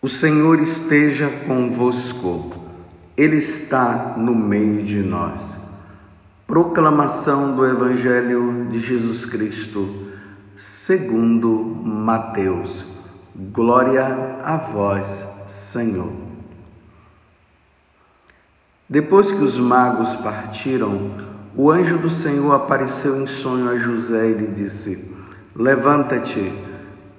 O Senhor esteja convosco, Ele está no meio de nós. Proclamação do Evangelho de Jesus Cristo, segundo Mateus. Glória a vós, Senhor. Depois que os magos partiram, o anjo do Senhor apareceu em sonho a José e lhe disse: Levanta-te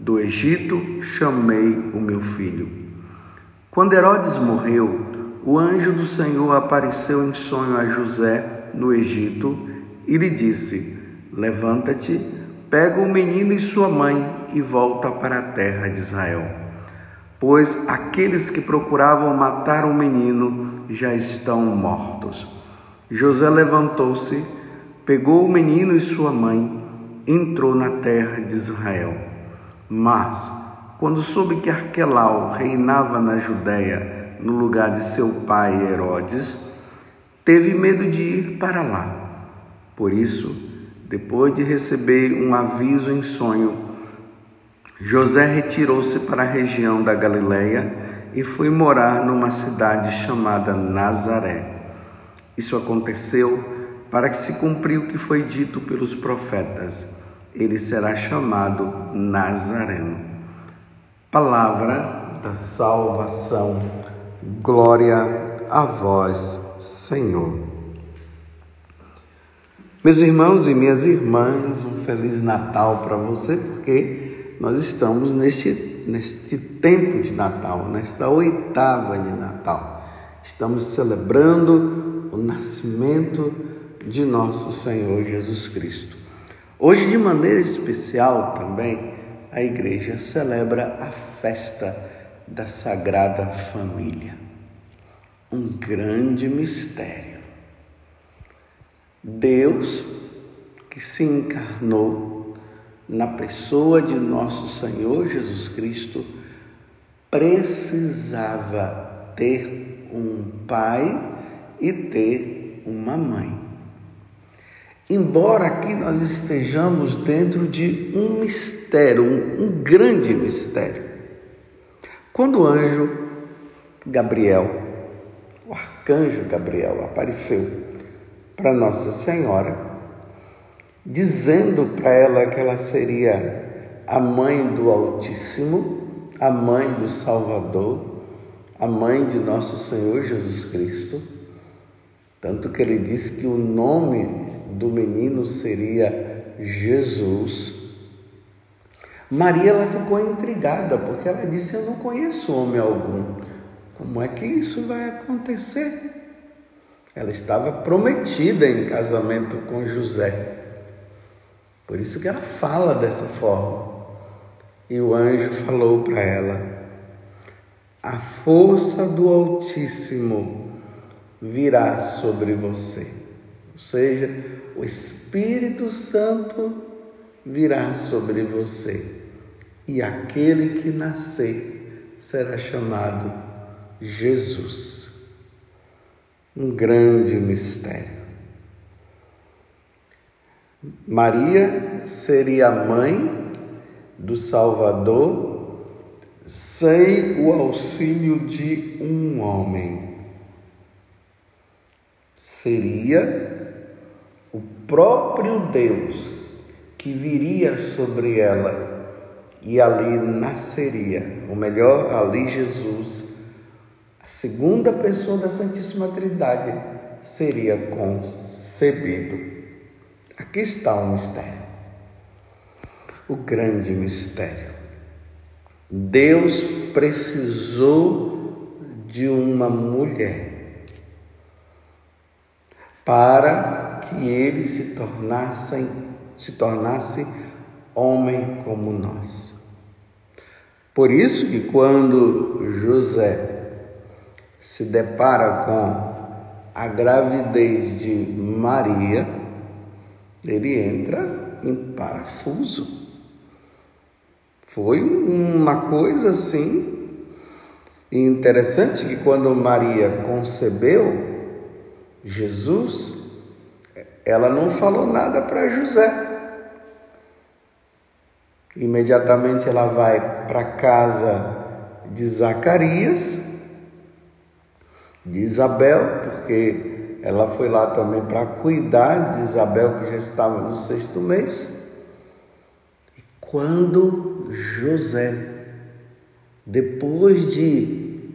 do Egito chamei o meu filho. Quando Herodes morreu, o anjo do Senhor apareceu em sonho a José no Egito e lhe disse: Levanta-te, pega o menino e sua mãe e volta para a terra de Israel. Pois aqueles que procuravam matar o menino já estão mortos. José levantou-se, pegou o menino e sua mãe, entrou na terra de Israel. Mas, quando soube que Arquelau reinava na Judéia no lugar de seu pai Herodes, teve medo de ir para lá. Por isso, depois de receber um aviso em sonho, José retirou-se para a região da Galiléia e foi morar numa cidade chamada Nazaré. Isso aconteceu para que se cumpriu o que foi dito pelos profetas ele será chamado Nazareno. Palavra da salvação, glória a vós, Senhor. Meus irmãos e minhas irmãs, um feliz Natal para você, porque nós estamos neste, neste tempo de Natal, nesta oitava de Natal. Estamos celebrando o nascimento de nosso Senhor Jesus Cristo. Hoje, de maneira especial também, a igreja celebra a festa da Sagrada Família. Um grande mistério. Deus que se encarnou na pessoa de nosso Senhor Jesus Cristo precisava ter um pai e ter uma mãe. Embora aqui nós estejamos dentro de um mistério, um, um grande mistério. Quando o anjo Gabriel, o arcanjo Gabriel, apareceu para Nossa Senhora, dizendo para ela que ela seria a mãe do Altíssimo, a mãe do Salvador, a mãe de nosso Senhor Jesus Cristo. Tanto que ele disse que o nome do menino seria Jesus. Maria ela ficou intrigada porque ela disse: Eu não conheço homem algum. Como é que isso vai acontecer? Ela estava prometida em casamento com José. Por isso que ela fala dessa forma. E o anjo falou para ela: A força do Altíssimo virá sobre você. Ou seja, o Espírito Santo virá sobre você, e aquele que nascer será chamado Jesus. Um grande mistério. Maria seria a mãe do Salvador sem o auxílio de um homem. Seria próprio Deus que viria sobre ela e ali nasceria, ou melhor, ali Jesus, a segunda pessoa da Santíssima Trindade, seria concebido. Aqui está o mistério, o grande mistério. Deus precisou de uma mulher para que ele se tornasse, se tornasse homem como nós. Por isso que quando José se depara com a gravidez de Maria, ele entra em parafuso. Foi uma coisa assim interessante que quando Maria concebeu Jesus, ela não falou nada para José. Imediatamente ela vai para casa de Zacarias, de Isabel, porque ela foi lá também para cuidar de Isabel, que já estava no sexto mês. E quando José, depois de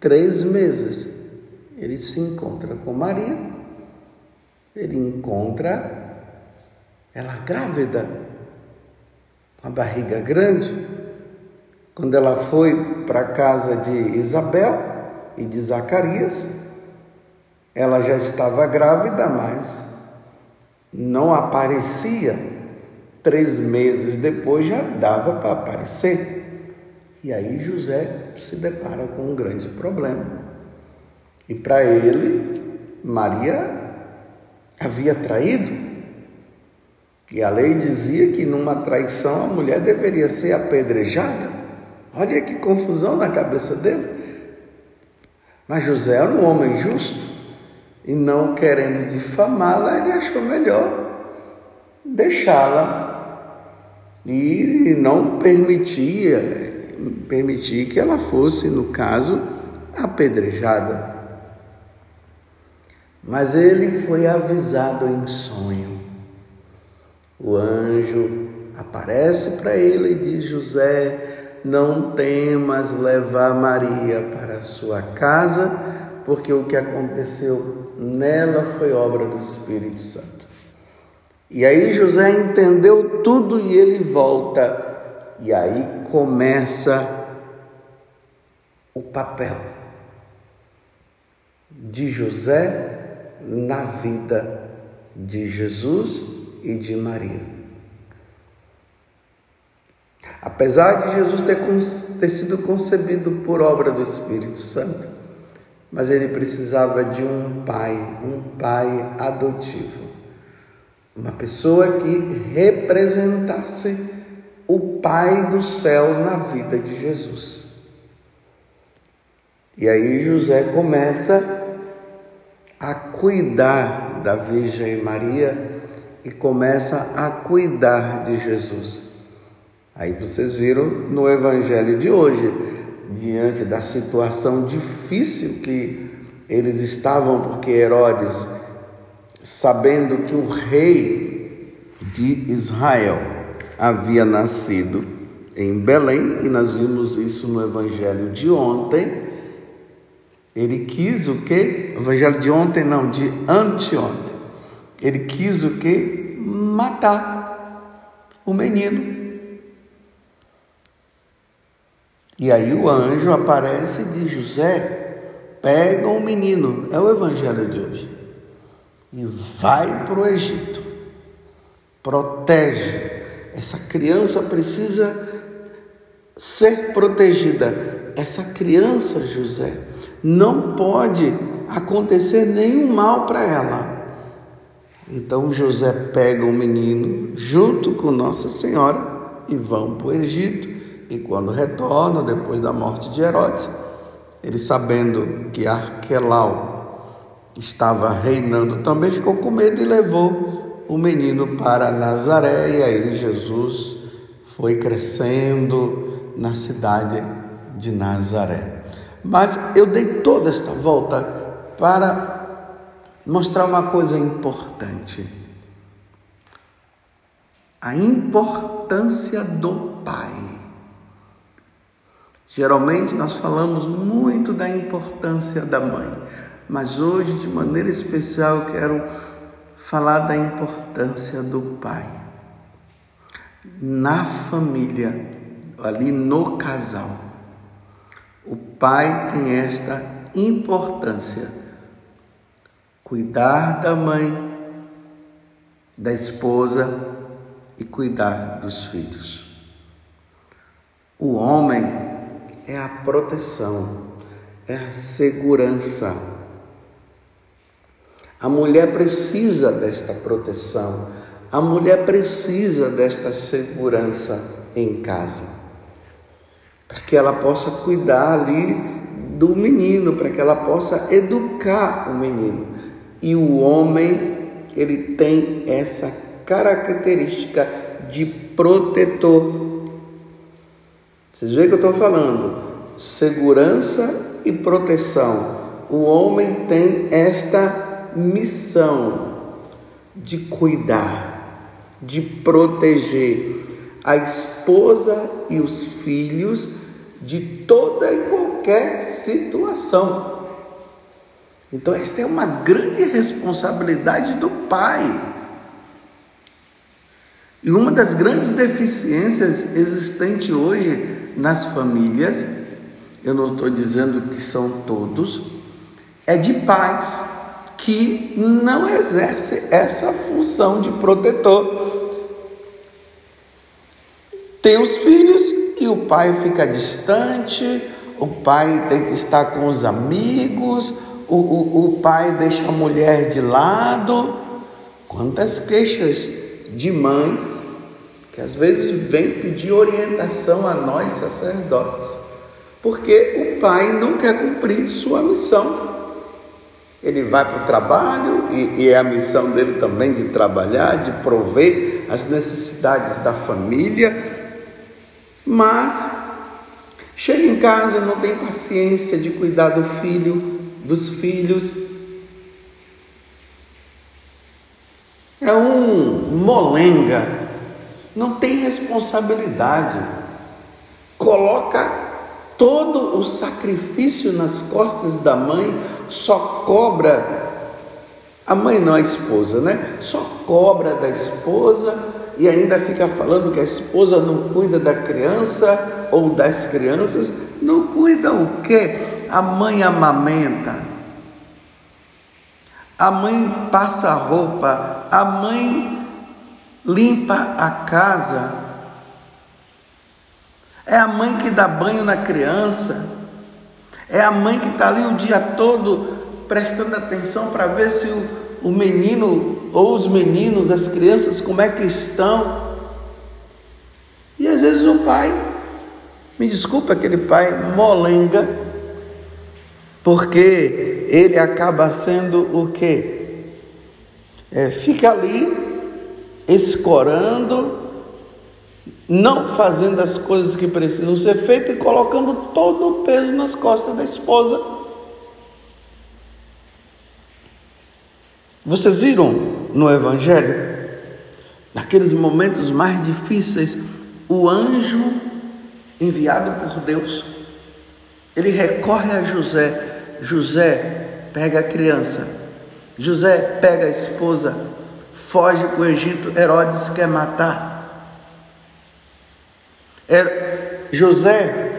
três meses, ele se encontra com Maria, ele encontra ela grávida com a barriga grande, quando ela foi para a casa de Isabel e de Zacarias, ela já estava grávida, mas não aparecia. Três meses depois já dava para aparecer. E aí José se depara com um grande problema. E para ele, Maria havia traído. E a lei dizia que numa traição a mulher deveria ser apedrejada. Olha que confusão na cabeça dele. Mas José era um homem justo e não querendo difamá-la, ele achou melhor deixá-la e não permitia permitir que ela fosse, no caso, apedrejada. Mas ele foi avisado em sonho o anjo aparece para ele e diz: José, não temas levar Maria para sua casa, porque o que aconteceu nela foi obra do Espírito Santo. E aí José entendeu tudo e ele volta. E aí começa o papel de José na vida de Jesus e de Maria. Apesar de Jesus ter, ter sido concebido por obra do Espírito Santo, mas ele precisava de um pai, um pai adotivo, uma pessoa que representasse o Pai do céu na vida de Jesus. E aí José começa a cuidar da Virgem Maria e começa a cuidar de Jesus. Aí vocês viram no evangelho de hoje, diante da situação difícil que eles estavam, porque Herodes, sabendo que o rei de Israel havia nascido em Belém, e nós vimos isso no evangelho de ontem, ele quis o quê? Evangelho de ontem não, de anteontem. Ele quis o que? Matar o menino. E aí o anjo aparece e diz: José, pega o menino, é o evangelho de hoje, e vai para o Egito. Protege. Essa criança precisa ser protegida. Essa criança, José, não pode acontecer nenhum mal para ela. Então José pega o menino junto com Nossa Senhora e vão para o Egito. E quando retorna, depois da morte de Herodes, ele sabendo que Arquelau estava reinando também, ficou com medo e levou o menino para Nazaré. E aí Jesus foi crescendo na cidade de Nazaré. Mas eu dei toda esta volta para mostrar uma coisa importante. A importância do pai. Geralmente nós falamos muito da importância da mãe, mas hoje, de maneira especial, eu quero falar da importância do pai. Na família, ali no casal, o pai tem esta importância cuidar da mãe, da esposa e cuidar dos filhos. O homem é a proteção, é a segurança. A mulher precisa desta proteção, a mulher precisa desta segurança em casa, para que ela possa cuidar ali do menino, para que ela possa educar o menino. E o homem, ele tem essa característica de protetor. Vocês veem que eu estou falando? Segurança e proteção. O homem tem esta missão de cuidar, de proteger a esposa e os filhos de toda e qualquer situação. Então, esta é uma grande responsabilidade do pai. E uma das grandes deficiências existentes hoje nas famílias, eu não estou dizendo que são todos, é de pais que não exercem essa função de protetor. Tem os filhos e o pai fica distante, o pai tem que estar com os amigos, o, o, o pai deixa a mulher de lado. Quantas queixas de mães que às vezes vêm pedir orientação a nós sacerdotes, porque o pai não quer cumprir sua missão. Ele vai para o trabalho e, e é a missão dele também de trabalhar, de prover as necessidades da família, mas chega em casa não tem paciência de cuidar do filho, dos filhos, é um molenga, não tem responsabilidade, coloca todo o sacrifício nas costas da mãe, só cobra, a mãe não a esposa, né? Só cobra da esposa e ainda fica falando que a esposa não cuida da criança ou das crianças, não cuida o quê? A mãe amamenta, a mãe passa a roupa, a mãe limpa a casa, é a mãe que dá banho na criança, é a mãe que está ali o dia todo prestando atenção para ver se o, o menino ou os meninos, as crianças, como é que estão. E às vezes o pai, me desculpa aquele pai molenga, porque ele acaba sendo o quê? É, fica ali escorando, não fazendo as coisas que precisam ser feitas e colocando todo o peso nas costas da esposa. Vocês viram no Evangelho, naqueles momentos mais difíceis, o anjo enviado por Deus, ele recorre a José. José pega a criança, José pega a esposa, foge para o Egito, Herodes quer matar. José,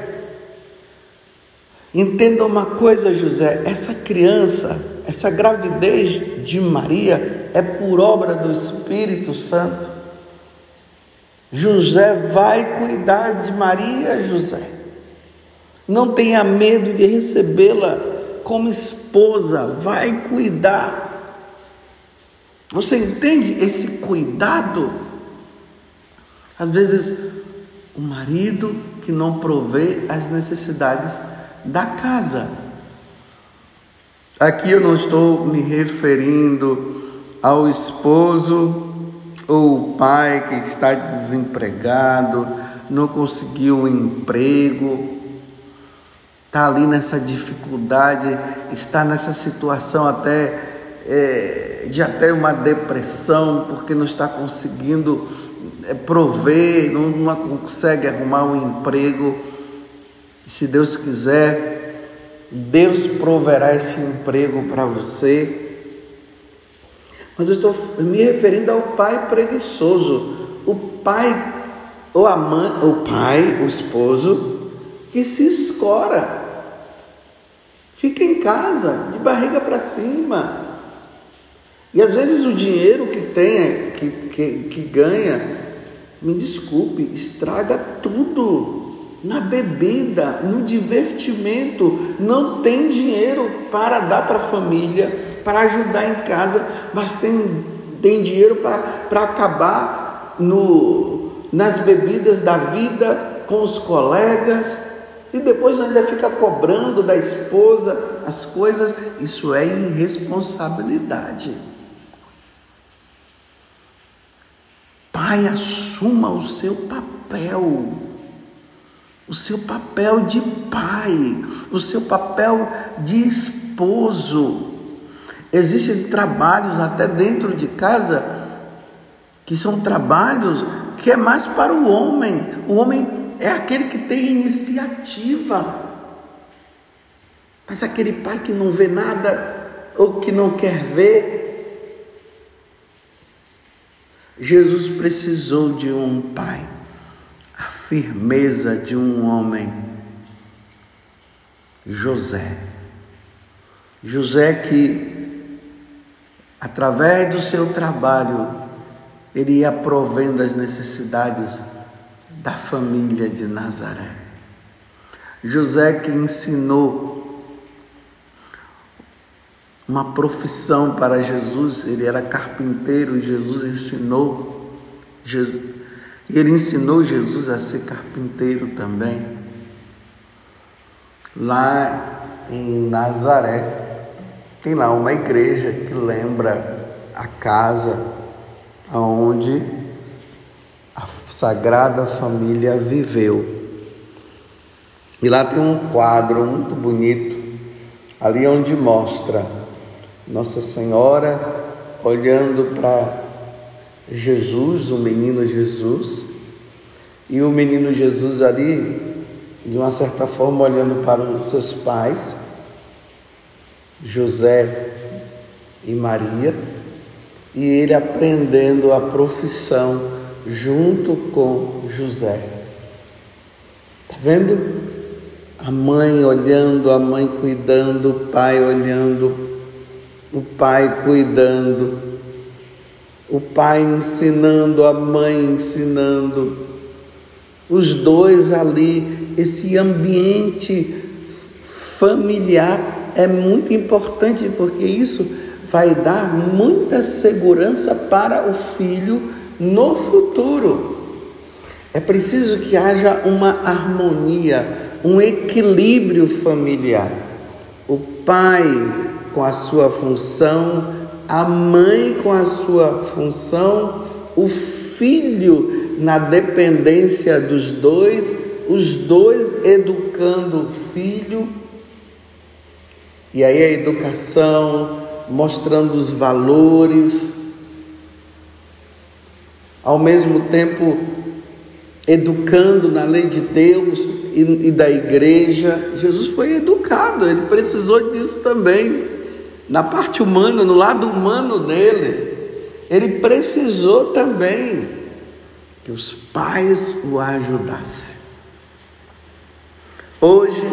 entenda uma coisa, José, essa criança, essa gravidez de Maria é por obra do Espírito Santo. José vai cuidar de Maria, José. Não tenha medo de recebê-la como esposa, vai cuidar. Você entende esse cuidado? Às vezes, o marido que não provê as necessidades da casa. Aqui eu não estou me referindo ao esposo ou o pai que está desempregado, não conseguiu um emprego, está ali nessa dificuldade, está nessa situação até é, de até uma depressão, porque não está conseguindo é, prover, não, não consegue arrumar um emprego. Se Deus quiser, Deus proverá esse emprego para você. Mas eu estou me referindo ao pai preguiçoso, o pai ou a mãe, o pai, o esposo que se escora Fica em casa, de barriga para cima. E às vezes o dinheiro que tem, que, que, que ganha, me desculpe, estraga tudo. Na bebida, no divertimento, não tem dinheiro para dar para a família, para ajudar em casa, mas tem, tem dinheiro para acabar no, nas bebidas da vida com os colegas e depois ainda fica cobrando da esposa as coisas, isso é irresponsabilidade. Pai, assuma o seu papel, o seu papel de pai, o seu papel de esposo. Existem trabalhos até dentro de casa que são trabalhos que é mais para o homem. O homem é aquele que tem iniciativa. Mas aquele pai que não vê nada ou que não quer ver, Jesus precisou de um pai, firmeza de um homem, José. José que, através do seu trabalho, ele ia provendo as necessidades da família de Nazaré. José que ensinou uma profissão para Jesus, ele era carpinteiro Jesus ensinou, ele ensinou Jesus a ser carpinteiro também. Lá em Nazaré, tem lá uma igreja que lembra a casa onde a Sagrada Família viveu. E lá tem um quadro muito bonito, ali onde mostra nossa Senhora olhando para Jesus, o menino Jesus, e o menino Jesus ali, de uma certa forma, olhando para os seus pais, José e Maria, e ele aprendendo a profissão junto com José. Está vendo? A mãe olhando, a mãe cuidando, o pai olhando o pai cuidando, o pai ensinando, a mãe ensinando, os dois ali, esse ambiente familiar é muito importante porque isso vai dar muita segurança para o filho no futuro. É preciso que haja uma harmonia, um equilíbrio familiar. O pai com a sua função, a mãe com a sua função, o filho na dependência dos dois, os dois educando o filho. E aí a educação, mostrando os valores, ao mesmo tempo educando na lei de Deus e, e da igreja. Jesus foi educado, ele precisou disso também na parte humana, no lado humano dele, ele precisou também que os pais o ajudassem. Hoje,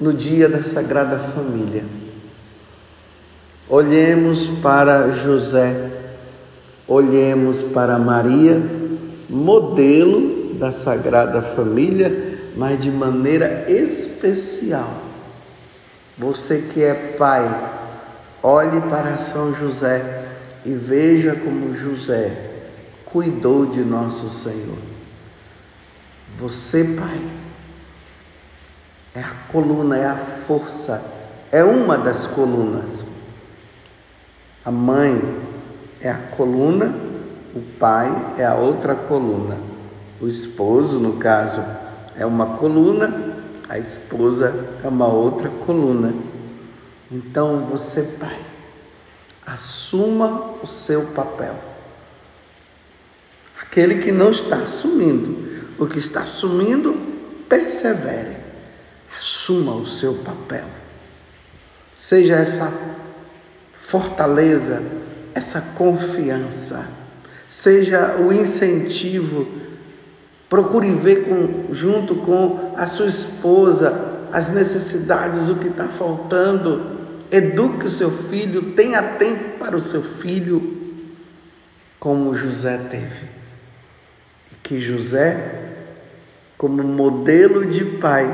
no dia da Sagrada Família, olhemos para José, olhemos para Maria, modelo da Sagrada Família, mas de maneira especial. Você que é pai, Olhe para São José e veja como José cuidou de nosso Senhor. Você, Pai, é a coluna, é a força, é uma das colunas. A mãe é a coluna, o pai é a outra coluna. O esposo, no caso, é uma coluna, a esposa é uma outra coluna. Então você, pai, assuma o seu papel. Aquele que não está assumindo, o que está assumindo, persevere. Assuma o seu papel. Seja essa fortaleza, essa confiança, seja o incentivo. Procure ver com, junto com a sua esposa as necessidades, o que está faltando Eduque o seu filho, tenha tempo para o seu filho, como José teve. E que José como modelo de pai,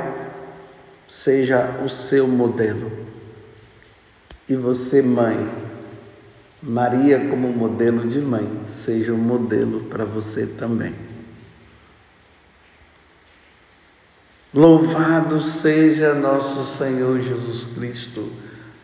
seja o seu modelo. E você, mãe, Maria, como modelo de mãe, seja um modelo para você também. Louvado seja nosso Senhor Jesus Cristo,